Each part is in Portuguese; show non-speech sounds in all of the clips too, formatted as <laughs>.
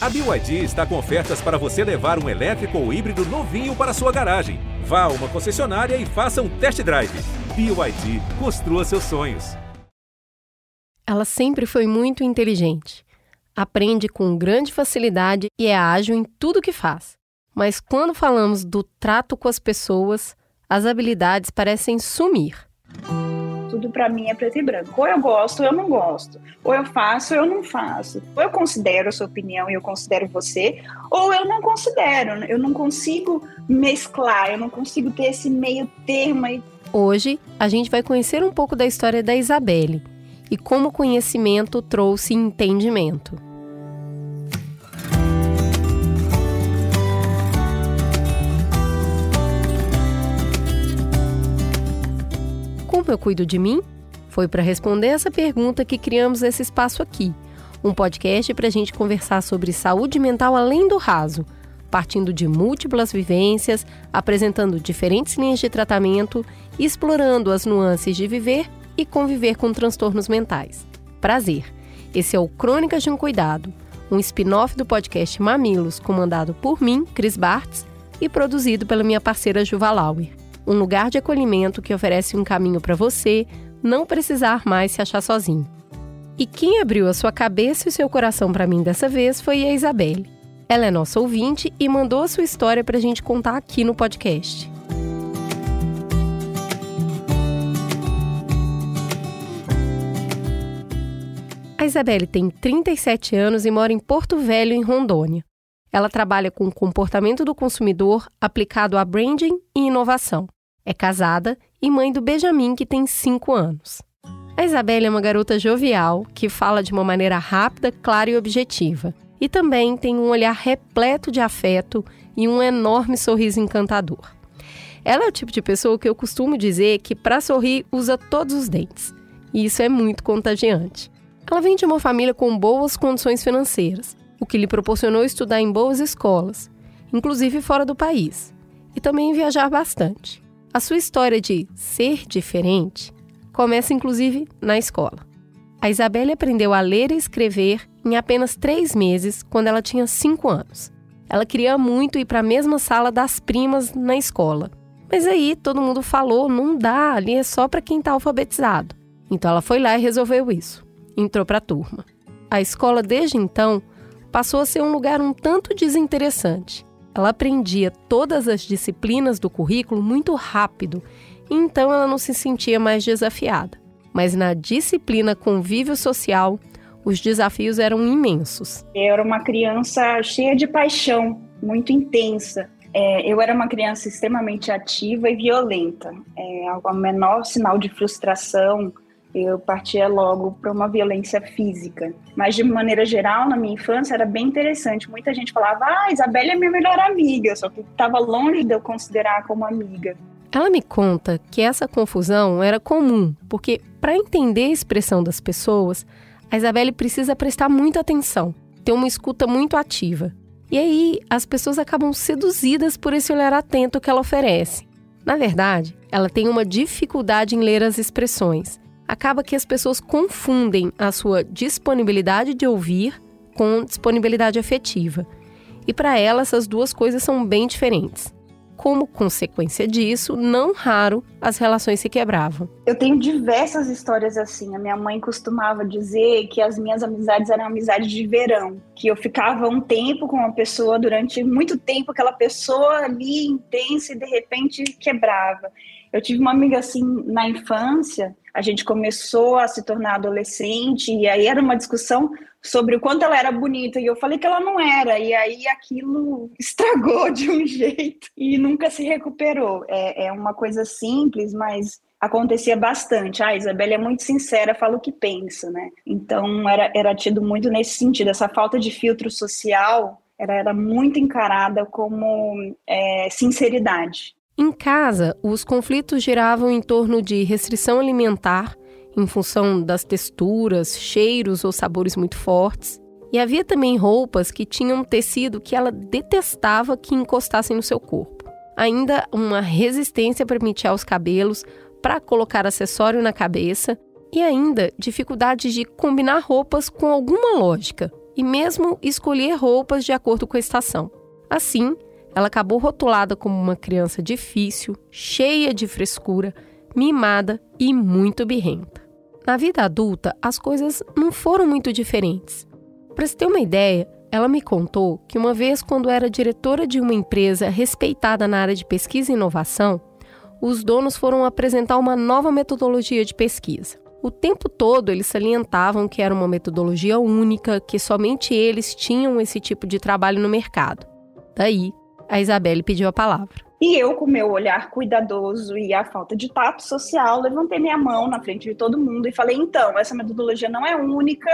A BYD está com ofertas para você levar um elétrico ou híbrido novinho para sua garagem. Vá a uma concessionária e faça um test drive. BYD, construa seus sonhos. Ela sempre foi muito inteligente. Aprende com grande facilidade e é ágil em tudo que faz. Mas quando falamos do trato com as pessoas, as habilidades parecem sumir. Tudo para mim é preto e branco. Ou eu gosto ou eu não gosto. Ou eu faço ou eu não faço. Ou eu considero a sua opinião e eu considero você, ou eu não considero. Eu não consigo mesclar, eu não consigo ter esse meio termo aí. Hoje, a gente vai conhecer um pouco da história da Isabelle e como o conhecimento trouxe entendimento. Como eu cuido de mim? Foi para responder essa pergunta que criamos esse espaço aqui. Um podcast para a gente conversar sobre saúde mental além do raso, partindo de múltiplas vivências, apresentando diferentes linhas de tratamento explorando as nuances de viver e conviver com transtornos mentais. Prazer! Esse é o Crônicas de um Cuidado, um spin-off do podcast Mamilos, comandado por mim, Cris Bartz, e produzido pela minha parceira Juva Lauer um lugar de acolhimento que oferece um caminho para você não precisar mais se achar sozinho. E quem abriu a sua cabeça e o seu coração para mim dessa vez foi a Isabelle. Ela é nossa ouvinte e mandou a sua história para a gente contar aqui no podcast. A Isabelle tem 37 anos e mora em Porto Velho, em Rondônia. Ela trabalha com o comportamento do consumidor aplicado a branding e inovação. É casada e mãe do Benjamin, que tem 5 anos. A Isabelle é uma garota jovial que fala de uma maneira rápida, clara e objetiva. E também tem um olhar repleto de afeto e um enorme sorriso encantador. Ela é o tipo de pessoa que eu costumo dizer que, para sorrir, usa todos os dentes. E isso é muito contagiante. Ela vem de uma família com boas condições financeiras, o que lhe proporcionou estudar em boas escolas, inclusive fora do país, e também viajar bastante. A sua história de ser diferente começa inclusive na escola. A Isabelle aprendeu a ler e escrever em apenas três meses, quando ela tinha cinco anos. Ela queria muito ir para a mesma sala das primas na escola. Mas aí todo mundo falou: não dá, ali é só para quem está alfabetizado. Então ela foi lá e resolveu isso. Entrou para a turma. A escola, desde então, passou a ser um lugar um tanto desinteressante. Ela aprendia todas as disciplinas do currículo muito rápido, e então ela não se sentia mais desafiada. Mas na disciplina convívio social, os desafios eram imensos. Eu era uma criança cheia de paixão, muito intensa. É, eu era uma criança extremamente ativa e violenta. É, menor sinal de frustração, eu partia logo para uma violência física. Mas, de maneira geral, na minha infância era bem interessante. Muita gente falava, ah, Isabelle é minha melhor amiga, só que estava longe de eu considerar como amiga. Ela me conta que essa confusão era comum, porque para entender a expressão das pessoas, a Isabelle precisa prestar muita atenção, ter uma escuta muito ativa. E aí, as pessoas acabam seduzidas por esse olhar atento que ela oferece. Na verdade, ela tem uma dificuldade em ler as expressões acaba que as pessoas confundem a sua disponibilidade de ouvir com disponibilidade afetiva. E para ela, essas duas coisas são bem diferentes. Como consequência disso, não raro as relações se quebravam. Eu tenho diversas histórias assim. A minha mãe costumava dizer que as minhas amizades eram amizades de verão, que eu ficava um tempo com uma pessoa durante muito tempo, aquela pessoa ali intensa e de repente quebrava. Eu tive uma amiga assim na infância a gente começou a se tornar adolescente, e aí era uma discussão sobre o quanto ela era bonita, e eu falei que ela não era, e aí aquilo <laughs> estragou de um jeito e nunca se recuperou. É, é uma coisa simples, mas acontecia bastante. Ah, a Isabela é muito sincera, fala o que pensa, né? Então era, era tido muito nesse sentido, essa falta de filtro social era, era muito encarada como é, sinceridade. Em casa, os conflitos giravam em torno de restrição alimentar, em função das texturas, cheiros ou sabores muito fortes. E havia também roupas que tinham tecido que ela detestava que encostassem no seu corpo. Ainda uma resistência para pentear os cabelos, para colocar acessório na cabeça e ainda dificuldades de combinar roupas com alguma lógica. e mesmo escolher roupas de acordo com a estação. Assim, ela acabou rotulada como uma criança difícil, cheia de frescura, mimada e muito birrenta. Na vida adulta, as coisas não foram muito diferentes. Para se ter uma ideia, ela me contou que uma vez, quando era diretora de uma empresa respeitada na área de pesquisa e inovação, os donos foram apresentar uma nova metodologia de pesquisa. O tempo todo eles salientavam que era uma metodologia única, que somente eles tinham esse tipo de trabalho no mercado. Daí, a Isabelle pediu a palavra. E eu, com meu olhar cuidadoso e a falta de tato social, levantei minha mão na frente de todo mundo e falei: então, essa metodologia não é única,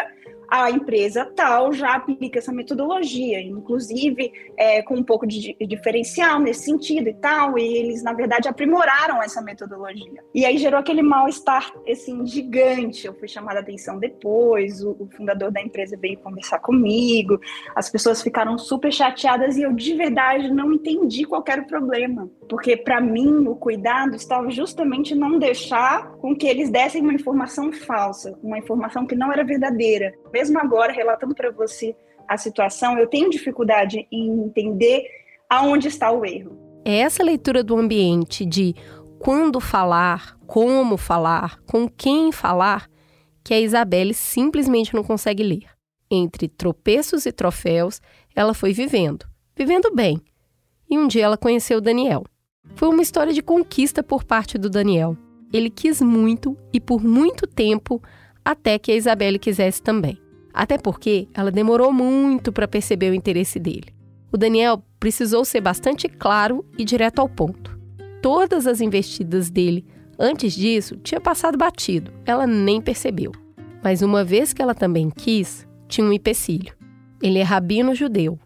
a empresa tal já aplica essa metodologia, inclusive é, com um pouco de diferencial nesse sentido e tal, e eles, na verdade, aprimoraram essa metodologia. E aí gerou aquele mal-estar, assim, gigante. Eu fui chamada a atenção depois, o, o fundador da empresa veio conversar comigo, as pessoas ficaram super chateadas e eu, de verdade, não entendi qual era o problema. Porque, para mim, o cuidado estava justamente não deixar com que eles dessem uma informação falsa, uma informação que não era verdadeira mesmo agora, relatando para você a situação, eu tenho dificuldade em entender aonde está o erro. É essa leitura do ambiente de quando falar, como falar, com quem falar, que a Isabelle simplesmente não consegue ler. Entre tropeços e troféus, ela foi vivendo, vivendo bem. E um dia ela conheceu o Daniel. Foi uma história de conquista por parte do Daniel. Ele quis muito e por muito tempo até que a Isabelle quisesse também. Até porque ela demorou muito para perceber o interesse dele. O Daniel precisou ser bastante claro e direto ao ponto. Todas as investidas dele antes disso tinha passado batido, ela nem percebeu. Mas uma vez que ela também quis, tinha um empecilho. Ele é rabino judeu.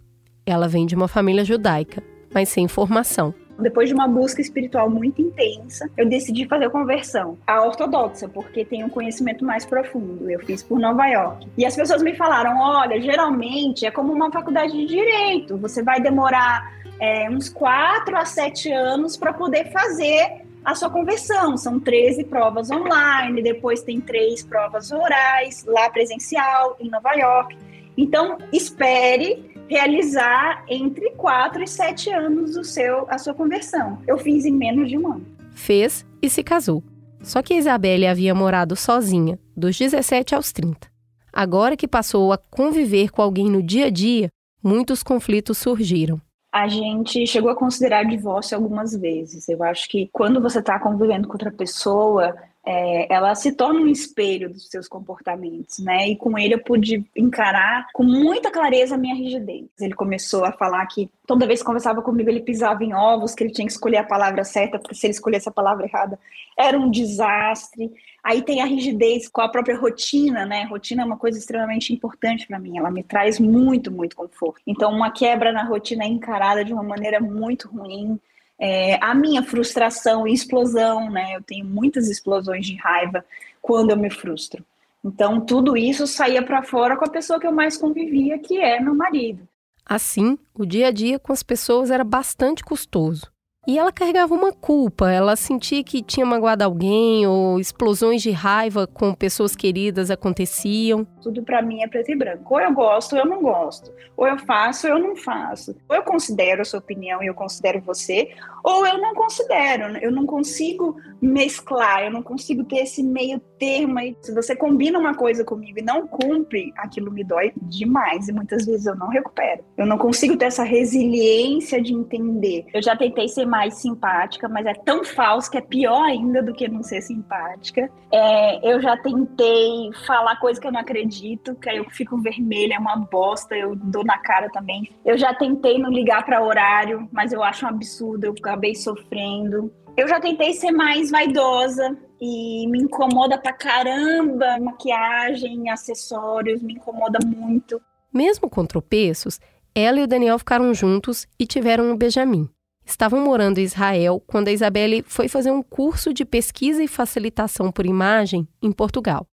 Ela vem de uma família judaica, mas sem formação. Depois de uma busca espiritual muito intensa, eu decidi fazer a conversão à ortodoxa, porque tem um conhecimento mais profundo. Eu fiz por Nova York. E as pessoas me falaram: olha, geralmente é como uma faculdade de direito, você vai demorar é, uns 4 a 7 anos para poder fazer a sua conversão. São 13 provas online, depois tem três provas orais, lá presencial, em Nova York. Então, espere realizar entre 4 e 7 anos o seu, a sua conversão. Eu fiz em menos de um ano. Fez e se casou. Só que Isabelle havia morado sozinha, dos 17 aos 30. Agora que passou a conviver com alguém no dia a dia, muitos conflitos surgiram a gente chegou a considerar divórcio algumas vezes. Eu acho que quando você está convivendo com outra pessoa, é, ela se torna um espelho dos seus comportamentos, né? E com ele eu pude encarar com muita clareza a minha rigidez. Ele começou a falar que toda vez que conversava comigo ele pisava em ovos, que ele tinha que escolher a palavra certa, porque se ele escolhesse a palavra errada era um desastre. Aí tem a rigidez com a própria rotina, né? Rotina é uma coisa extremamente importante para mim, ela me traz muito, muito conforto. Então, uma quebra na rotina é encarada de uma maneira muito ruim é, a minha frustração e explosão, né? Eu tenho muitas explosões de raiva quando eu me frustro. Então, tudo isso saía para fora com a pessoa que eu mais convivia, que é meu marido. Assim, o dia a dia com as pessoas era bastante custoso. E ela carregava uma culpa, ela sentia que tinha magoado alguém ou explosões de raiva com pessoas queridas aconteciam. Tudo para mim é preto e branco. Ou eu gosto ou eu não gosto. Ou eu faço ou eu não faço. Ou eu considero a sua opinião e eu considero você, ou eu não considero. Eu não consigo mesclar, eu não consigo ter esse meio termo. Se você combina uma coisa comigo e não cumpre, aquilo me dói demais e muitas vezes eu não recupero. Eu não consigo ter essa resiliência de entender. Eu já tentei ser mais simpática, mas é tão falso que é pior ainda do que não ser simpática. É, eu já tentei falar coisa que eu não acredito, que aí eu fico vermelha, é uma bosta, eu dou na cara também. Eu já tentei não ligar para horário, mas eu acho um absurdo, eu acabei sofrendo. Eu já tentei ser mais vaidosa e me incomoda pra caramba maquiagem, acessórios, me incomoda muito. Mesmo com tropeços, ela e o Daniel ficaram juntos e tiveram um Benjamin. Estavam morando em Israel quando a Isabelle foi fazer um curso de pesquisa e facilitação por imagem em Portugal.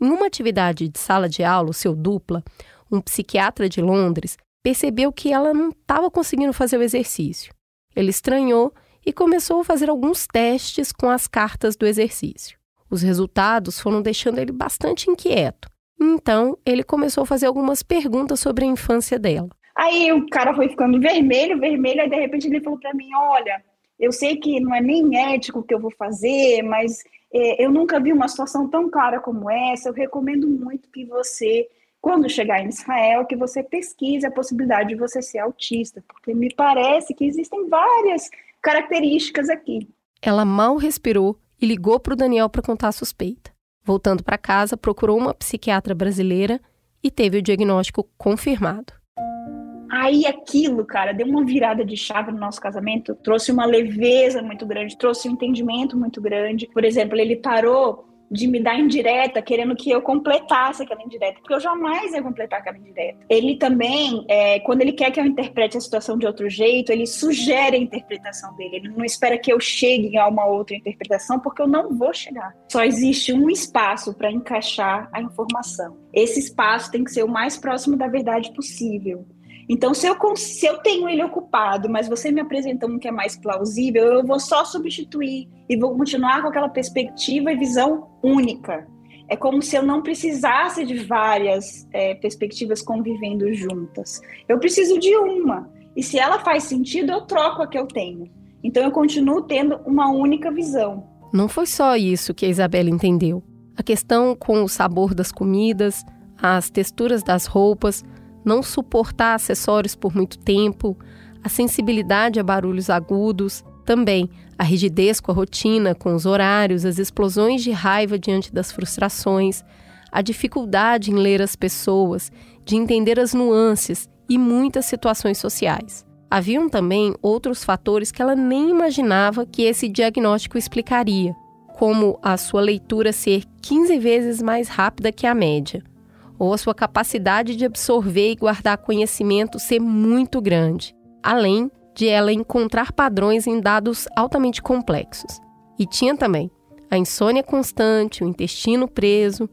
Em uma atividade de sala de aula, seu dupla, um psiquiatra de Londres, percebeu que ela não estava conseguindo fazer o exercício. Ele estranhou e começou a fazer alguns testes com as cartas do exercício. Os resultados foram deixando ele bastante inquieto. Então, ele começou a fazer algumas perguntas sobre a infância dela. Aí o cara foi ficando vermelho, vermelho, aí de repente ele falou para mim: Olha, eu sei que não é nem ético o que eu vou fazer, mas é, eu nunca vi uma situação tão clara como essa. Eu recomendo muito que você, quando chegar em Israel, que você pesquise a possibilidade de você ser autista, porque me parece que existem várias características aqui. Ela mal respirou e ligou para o Daniel para contar a suspeita. Voltando para casa, procurou uma psiquiatra brasileira e teve o diagnóstico confirmado. Aí aquilo, cara, deu uma virada de chave no nosso casamento, trouxe uma leveza muito grande, trouxe um entendimento muito grande. Por exemplo, ele parou de me dar indireta, querendo que eu completasse aquela indireta, porque eu jamais ia completar aquela indireta. Ele também, é, quando ele quer que eu interprete a situação de outro jeito, ele sugere a interpretação dele. Ele não espera que eu chegue a uma outra interpretação, porque eu não vou chegar. Só existe um espaço para encaixar a informação. Esse espaço tem que ser o mais próximo da verdade possível. Então, se eu, se eu tenho ele ocupado, mas você me apresenta um que é mais plausível, eu vou só substituir e vou continuar com aquela perspectiva e visão única. É como se eu não precisasse de várias é, perspectivas convivendo juntas. Eu preciso de uma. E se ela faz sentido, eu troco a que eu tenho. Então eu continuo tendo uma única visão. Não foi só isso que a Isabela entendeu. A questão com o sabor das comidas, as texturas das roupas, não suportar acessórios por muito tempo, a sensibilidade a barulhos agudos, também a rigidez com a rotina, com os horários, as explosões de raiva diante das frustrações, a dificuldade em ler as pessoas, de entender as nuances e muitas situações sociais. Haviam também outros fatores que ela nem imaginava que esse diagnóstico explicaria, como a sua leitura ser 15 vezes mais rápida que a média, ou a sua capacidade de absorver e guardar conhecimento ser muito grande, além de ela encontrar padrões em dados altamente complexos. E tinha também a insônia constante, o intestino preso,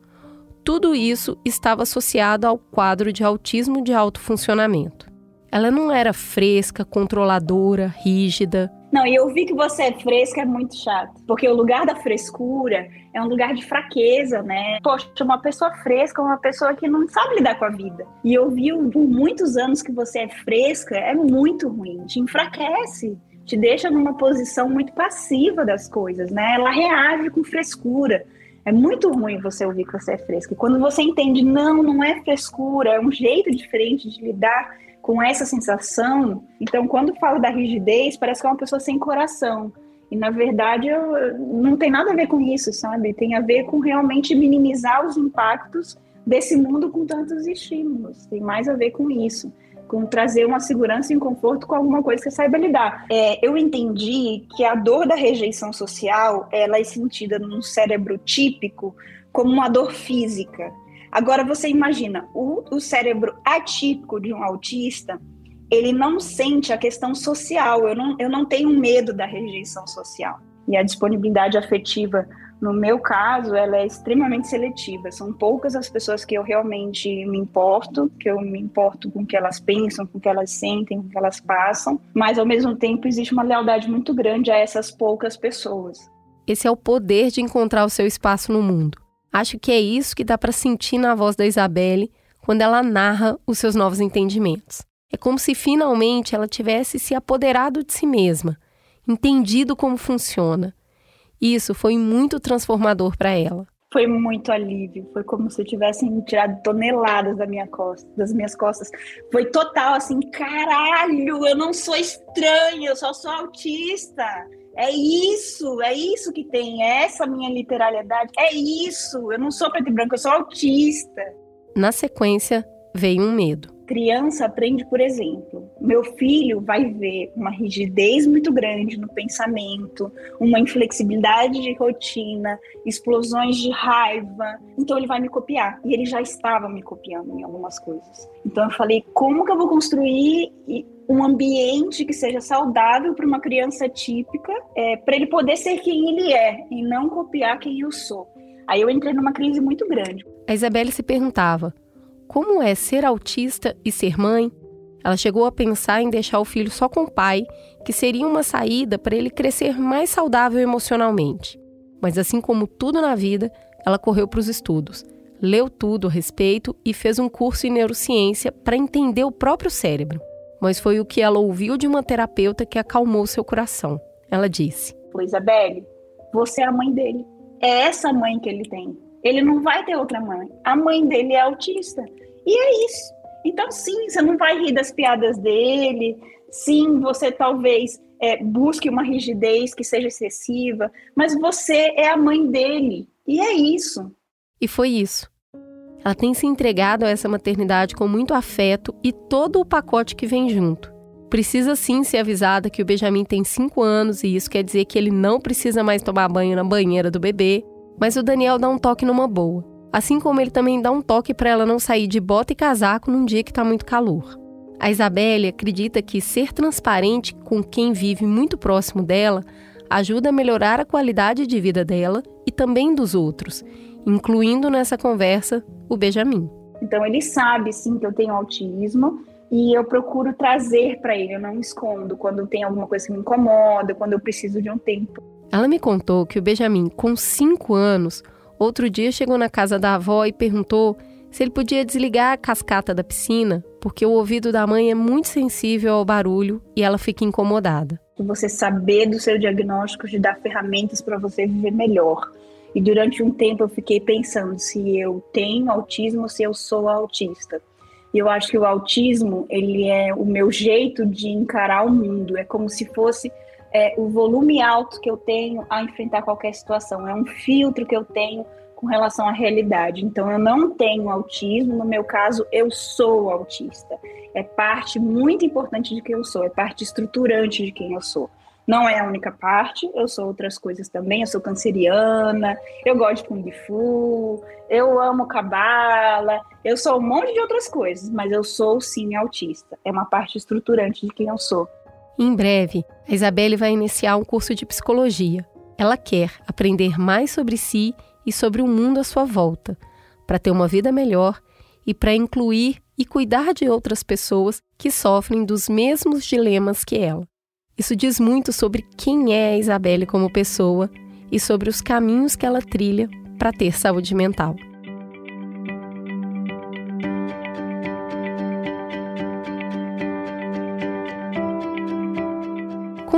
tudo isso estava associado ao quadro de autismo de alto funcionamento. Ela não era fresca, controladora, rígida, não, e eu vi que você é fresca é muito chato. Porque o lugar da frescura é um lugar de fraqueza, né? Poxa, uma pessoa fresca é uma pessoa que não sabe lidar com a vida. E eu vi por muitos anos que você é fresca, é muito ruim, te enfraquece te deixa numa posição muito passiva das coisas, né? Ela reage com frescura. É muito ruim você ouvir que você é fresca. E quando você entende, não, não é frescura, é um jeito diferente de lidar com essa sensação. Então, quando falo da rigidez, parece que é uma pessoa sem coração. E na verdade eu, não tem nada a ver com isso, sabe? Tem a ver com realmente minimizar os impactos desse mundo com tantos estímulos. Tem mais a ver com isso, com trazer uma segurança e um conforto com alguma coisa que você saiba lidar. É, eu entendi que a dor da rejeição social ela é sentida num cérebro típico como uma dor física. Agora você imagina, o, o cérebro atípico de um autista, ele não sente a questão social. Eu não, eu não tenho medo da rejeição social. E a disponibilidade afetiva, no meu caso, ela é extremamente seletiva. São poucas as pessoas que eu realmente me importo, que eu me importo com o que elas pensam, com o que elas sentem, com o que elas passam. Mas, ao mesmo tempo, existe uma lealdade muito grande a essas poucas pessoas. Esse é o poder de encontrar o seu espaço no mundo. Acho que é isso que dá para sentir na voz da Isabelle quando ela narra os seus novos entendimentos. É como se finalmente ela tivesse se apoderado de si mesma, entendido como funciona. Isso foi muito transformador para ela. Foi muito alívio, foi como se tivessem tirado toneladas da minha costa, das minhas costas. Foi total assim, caralho, eu não sou estranha, eu só sou autista. É isso, é isso que tem, é essa minha literalidade, é isso. Eu não sou preto e branco, eu sou autista. Na sequência, veio um medo. Criança aprende por exemplo. Meu filho vai ver uma rigidez muito grande no pensamento, uma inflexibilidade de rotina, explosões de raiva. Então ele vai me copiar. E ele já estava me copiando em algumas coisas. Então eu falei: como que eu vou construir um ambiente que seja saudável para uma criança típica, é, para ele poder ser quem ele é e não copiar quem eu sou. Aí eu entrei numa crise muito grande. A Isabelle se perguntava: como é ser autista e ser mãe? Ela chegou a pensar em deixar o filho só com o pai, que seria uma saída para ele crescer mais saudável emocionalmente. Mas assim como tudo na vida, ela correu para os estudos, leu tudo a respeito e fez um curso em neurociência para entender o próprio cérebro. Mas foi o que ela ouviu de uma terapeuta que acalmou seu coração. Ela disse: Isabelle, você é a mãe dele. É essa mãe que ele tem. Ele não vai ter outra mãe. A mãe dele é autista. E é isso. Então, sim, você não vai rir das piadas dele. Sim, você talvez é, busque uma rigidez que seja excessiva, mas você é a mãe dele. E é isso. E foi isso. Ela tem se entregado a essa maternidade com muito afeto e todo o pacote que vem junto. Precisa sim ser avisada que o Benjamin tem 5 anos e isso quer dizer que ele não precisa mais tomar banho na banheira do bebê, mas o Daniel dá um toque numa boa. Assim como ele também dá um toque para ela não sair de bota e casaco num dia que está muito calor. A Isabelle acredita que ser transparente com quem vive muito próximo dela ajuda a melhorar a qualidade de vida dela e também dos outros, incluindo nessa conversa o Benjamin. Então ele sabe sim que eu tenho autismo e eu procuro trazer para ele, eu não escondo quando tem alguma coisa que me incomoda, quando eu preciso de um tempo. Ela me contou que o Benjamin, com 5 anos, outro dia chegou na casa da avó e perguntou se ele podia desligar a cascata da piscina, porque o ouvido da mãe é muito sensível ao barulho e ela fica incomodada. Você saber do seu diagnóstico te dá ferramentas para você viver melhor. E durante um tempo eu fiquei pensando se eu tenho autismo se eu sou autista. E eu acho que o autismo, ele é o meu jeito de encarar o mundo. É como se fosse é, o volume alto que eu tenho a enfrentar qualquer situação. É um filtro que eu tenho com relação à realidade. Então, eu não tenho autismo, no meu caso, eu sou autista. É parte muito importante de quem eu sou, é parte estruturante de quem eu sou. Não é a única parte, eu sou outras coisas também. Eu sou canceriana, eu gosto de Kung Fu, eu amo cabala, eu sou um monte de outras coisas, mas eu sou sim autista. É uma parte estruturante de quem eu sou. Em breve, a Isabelle vai iniciar um curso de psicologia. Ela quer aprender mais sobre si e sobre o mundo à sua volta, para ter uma vida melhor e para incluir e cuidar de outras pessoas que sofrem dos mesmos dilemas que ela. Isso diz muito sobre quem é a Isabelle como pessoa e sobre os caminhos que ela trilha para ter saúde mental.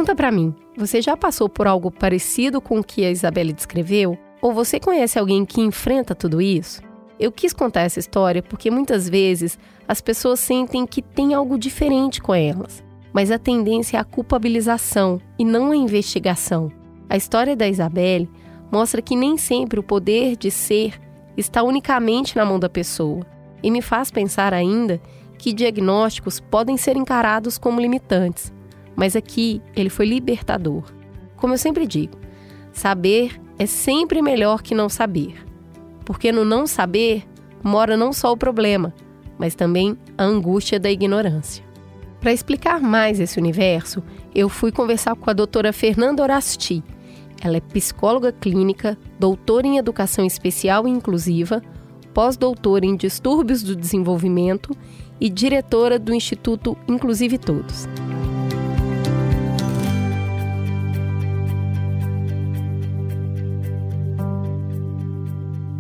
Conta para mim, você já passou por algo parecido com o que a Isabelle descreveu? Ou você conhece alguém que enfrenta tudo isso? Eu quis contar essa história porque muitas vezes as pessoas sentem que tem algo diferente com elas mas a tendência é a culpabilização e não a investigação. A história da Isabelle mostra que nem sempre o poder de ser está unicamente na mão da pessoa e me faz pensar ainda que diagnósticos podem ser encarados como limitantes, mas aqui ele foi libertador. Como eu sempre digo, saber é sempre melhor que não saber, porque no não saber mora não só o problema, mas também a angústia da ignorância. Para explicar mais esse universo, eu fui conversar com a doutora Fernanda Orasti. Ela é psicóloga clínica, doutora em educação especial e inclusiva, pós-doutora em distúrbios do desenvolvimento e diretora do Instituto Inclusive Todos.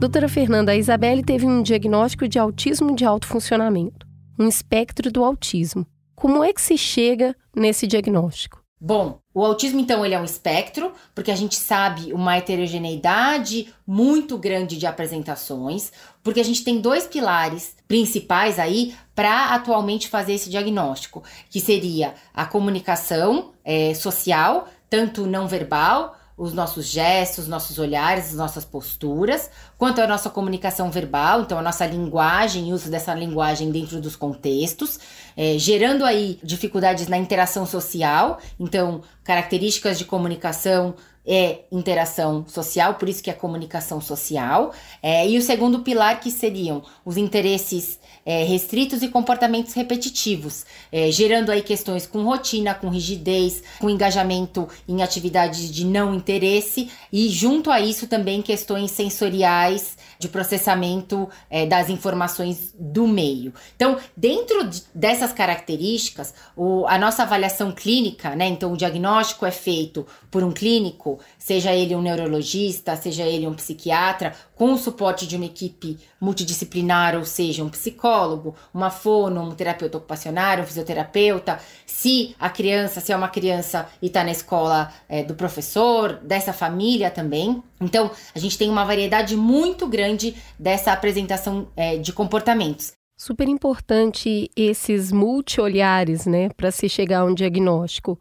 Doutora Fernanda, a Isabelle teve um diagnóstico de autismo de alto funcionamento, um espectro do autismo. Como é que se chega nesse diagnóstico? Bom, o autismo então ele é um espectro, porque a gente sabe uma heterogeneidade muito grande de apresentações, porque a gente tem dois pilares principais aí para atualmente fazer esse diagnóstico, que seria a comunicação é, social, tanto não verbal os nossos gestos, nossos olhares, as nossas posturas, quanto à nossa comunicação verbal, então a nossa linguagem, uso dessa linguagem dentro dos contextos, é, gerando aí dificuldades na interação social, então características de comunicação é interação social, por isso que é comunicação social. É, e o segundo pilar que seriam os interesses é, restritos e comportamentos repetitivos, é, gerando aí questões com rotina, com rigidez, com engajamento em atividades de não interesse e junto a isso também questões sensoriais de processamento é, das informações do meio. Então, dentro de, dessas características, o, a nossa avaliação clínica, né? Então, o diagnóstico é feito por um clínico, seja ele um neurologista, seja ele um psiquiatra, com o suporte de uma equipe multidisciplinar, ou seja, um psicólogo, uma fono, um terapeuta ocupacional, um fisioterapeuta, se a criança, se é uma criança e está na escola é, do professor, dessa família também. Então, a gente tem uma variedade muito grande dessa apresentação é, de comportamentos. Super importante esses multi-olhares, né, para se chegar a um diagnóstico.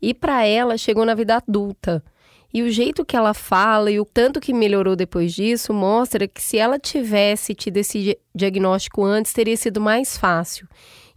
E para ela, chegou na vida adulta. E o jeito que ela fala e o tanto que melhorou depois disso mostra que se ela tivesse tido esse diagnóstico antes, teria sido mais fácil.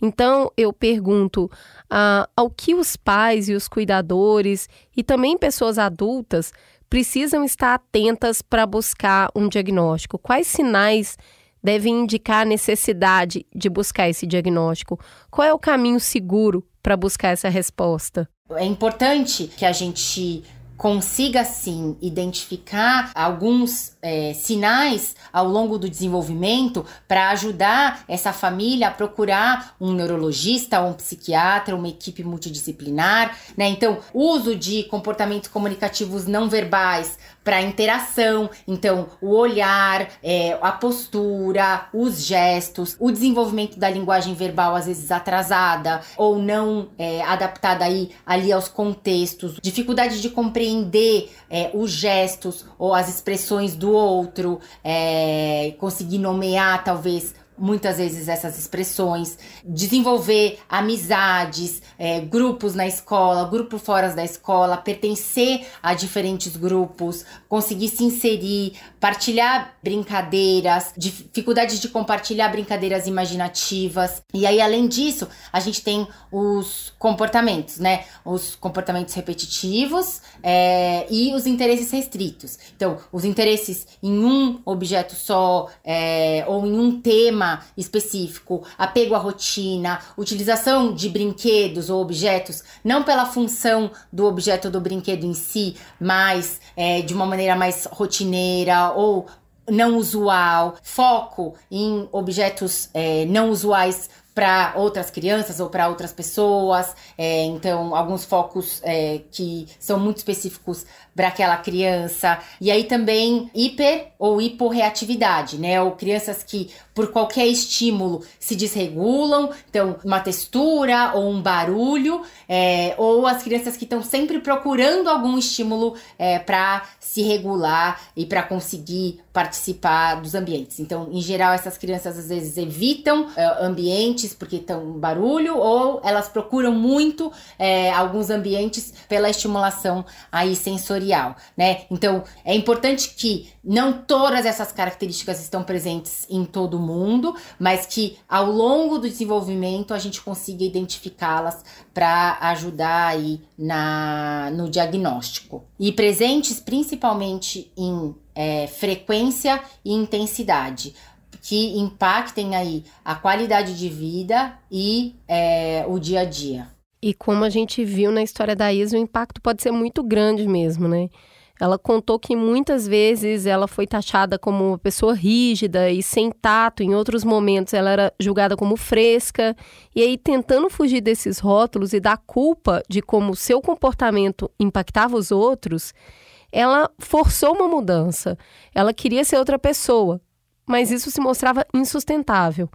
Então, eu pergunto ah, ao que os pais e os cuidadores e também pessoas adultas precisam estar atentas para buscar um diagnóstico? Quais sinais devem indicar a necessidade de buscar esse diagnóstico? Qual é o caminho seguro para buscar essa resposta? É importante que a gente consiga sim identificar alguns é, sinais ao longo do desenvolvimento para ajudar essa família a procurar um neurologista, um psiquiatra, uma equipe multidisciplinar, né? Então, uso de comportamentos comunicativos não verbais para interação, então o olhar, é, a postura, os gestos, o desenvolvimento da linguagem verbal às vezes atrasada ou não é, adaptada aí ali aos contextos, dificuldade de compreender é, os gestos ou as expressões do outro, é, conseguir nomear talvez muitas vezes essas expressões, desenvolver amizades, é, grupos na escola, grupo fora da escola, pertencer a diferentes grupos, conseguir se inserir, partilhar brincadeiras, dificuldades de compartilhar brincadeiras imaginativas. E aí, além disso, a gente tem os comportamentos, né? Os comportamentos repetitivos é, e os interesses restritos. Então, os interesses em um objeto só é, ou em um tema específico, apego à rotina, utilização de brinquedos ou objetos, não pela função do objeto do brinquedo em si, mas é, de uma maneira mais rotineira ou não usual, foco em objetos é, não usuais para outras crianças ou para outras pessoas. É, então, alguns focos é, que são muito específicos para aquela criança. E aí também hiper ou hiporreatividade, né? Ou crianças que por qualquer estímulo se desregulam, então uma textura ou um barulho, é, ou as crianças que estão sempre procurando algum estímulo é, para se regular e para conseguir participar dos ambientes. Então, em geral, essas crianças às vezes evitam é, ambientes porque estão barulho, ou elas procuram muito é, alguns ambientes pela estimulação aí sensorial, né? Então, é importante que não todas essas características estão presentes em todo mundo, mas que ao longo do desenvolvimento a gente consiga identificá-las para ajudar aí na, no diagnóstico. E presentes principalmente em é, frequência e intensidade que impactem aí a qualidade de vida e é, o dia a dia. E como a gente viu na história da Isa, o impacto pode ser muito grande mesmo, né? Ela contou que muitas vezes ela foi taxada como uma pessoa rígida e sem tato, em outros momentos ela era julgada como fresca. E aí, tentando fugir desses rótulos e da culpa de como seu comportamento impactava os outros, ela forçou uma mudança. Ela queria ser outra pessoa, mas isso se mostrava insustentável.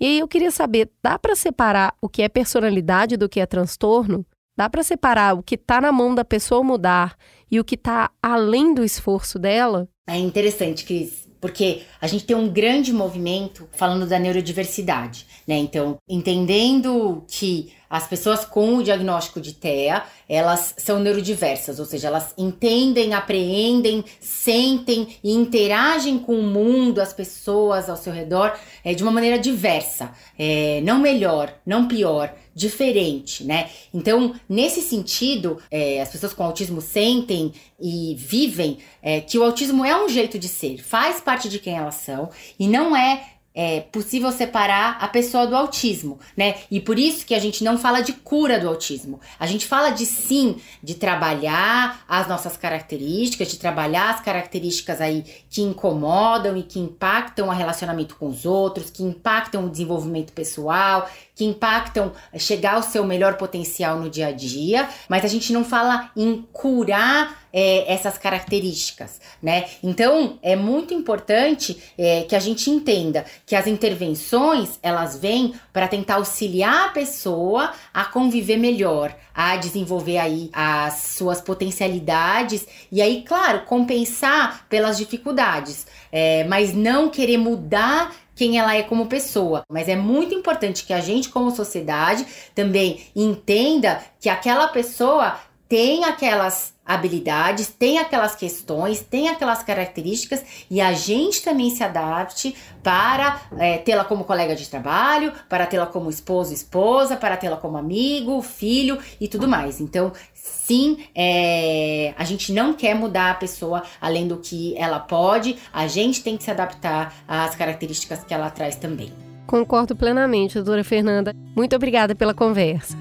E aí eu queria saber, dá para separar o que é personalidade do que é transtorno? Dá para separar o que está na mão da pessoa mudar e o que está além do esforço dela? É interessante, Cris, porque a gente tem um grande movimento falando da neurodiversidade, né? Então, entendendo que as pessoas com o diagnóstico de TEA, elas são neurodiversas, ou seja, elas entendem, apreendem, sentem e interagem com o mundo, as pessoas ao seu redor, é, de uma maneira diversa, é, não melhor, não pior, diferente, né? Então, nesse sentido, é, as pessoas com autismo sentem e vivem é, que o autismo é um jeito de ser, faz parte de quem elas são e não é é possível separar a pessoa do autismo, né? E por isso que a gente não fala de cura do autismo. A gente fala de sim, de trabalhar as nossas características, de trabalhar as características aí que incomodam e que impactam o relacionamento com os outros, que impactam o desenvolvimento pessoal, que impactam chegar ao seu melhor potencial no dia a dia, mas a gente não fala em curar é, essas características, né? Então é muito importante é, que a gente entenda que as intervenções elas vêm para tentar auxiliar a pessoa a conviver melhor, a desenvolver aí as suas potencialidades e aí, claro, compensar pelas dificuldades, é, mas não querer mudar quem ela é como pessoa. Mas é muito importante que a gente, como sociedade, também entenda que aquela pessoa tem aquelas habilidades, tem aquelas questões, tem aquelas características e a gente também se adapte para é, tê-la como colega de trabalho, para tê-la como esposo, esposa, para tê-la como amigo, filho e tudo mais. Então, sim, é, a gente não quer mudar a pessoa além do que ela pode, a gente tem que se adaptar às características que ela traz também. Concordo plenamente, doutora Fernanda. Muito obrigada pela conversa.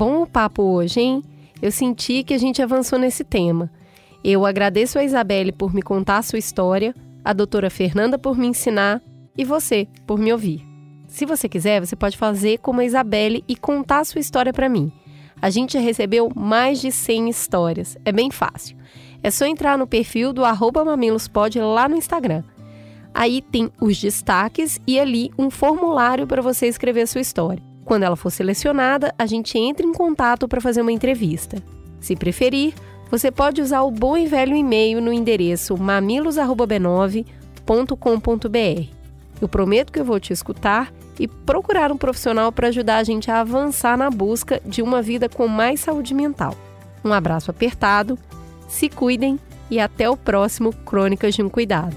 Bom o papo hoje, hein? Eu senti que a gente avançou nesse tema. Eu agradeço a Isabelle por me contar a sua história, a doutora Fernanda por me ensinar e você por me ouvir. Se você quiser, você pode fazer como a Isabelle e contar a sua história para mim. A gente recebeu mais de 100 histórias. É bem fácil. É só entrar no perfil do mamilospod lá no Instagram. Aí tem os destaques e ali um formulário para você escrever a sua história. Quando ela for selecionada, a gente entra em contato para fazer uma entrevista. Se preferir, você pode usar o bom e velho e-mail no endereço mamilos@b9.com.br. Eu prometo que eu vou te escutar e procurar um profissional para ajudar a gente a avançar na busca de uma vida com mais saúde mental. Um abraço apertado, se cuidem e até o próximo Crônicas de um Cuidado.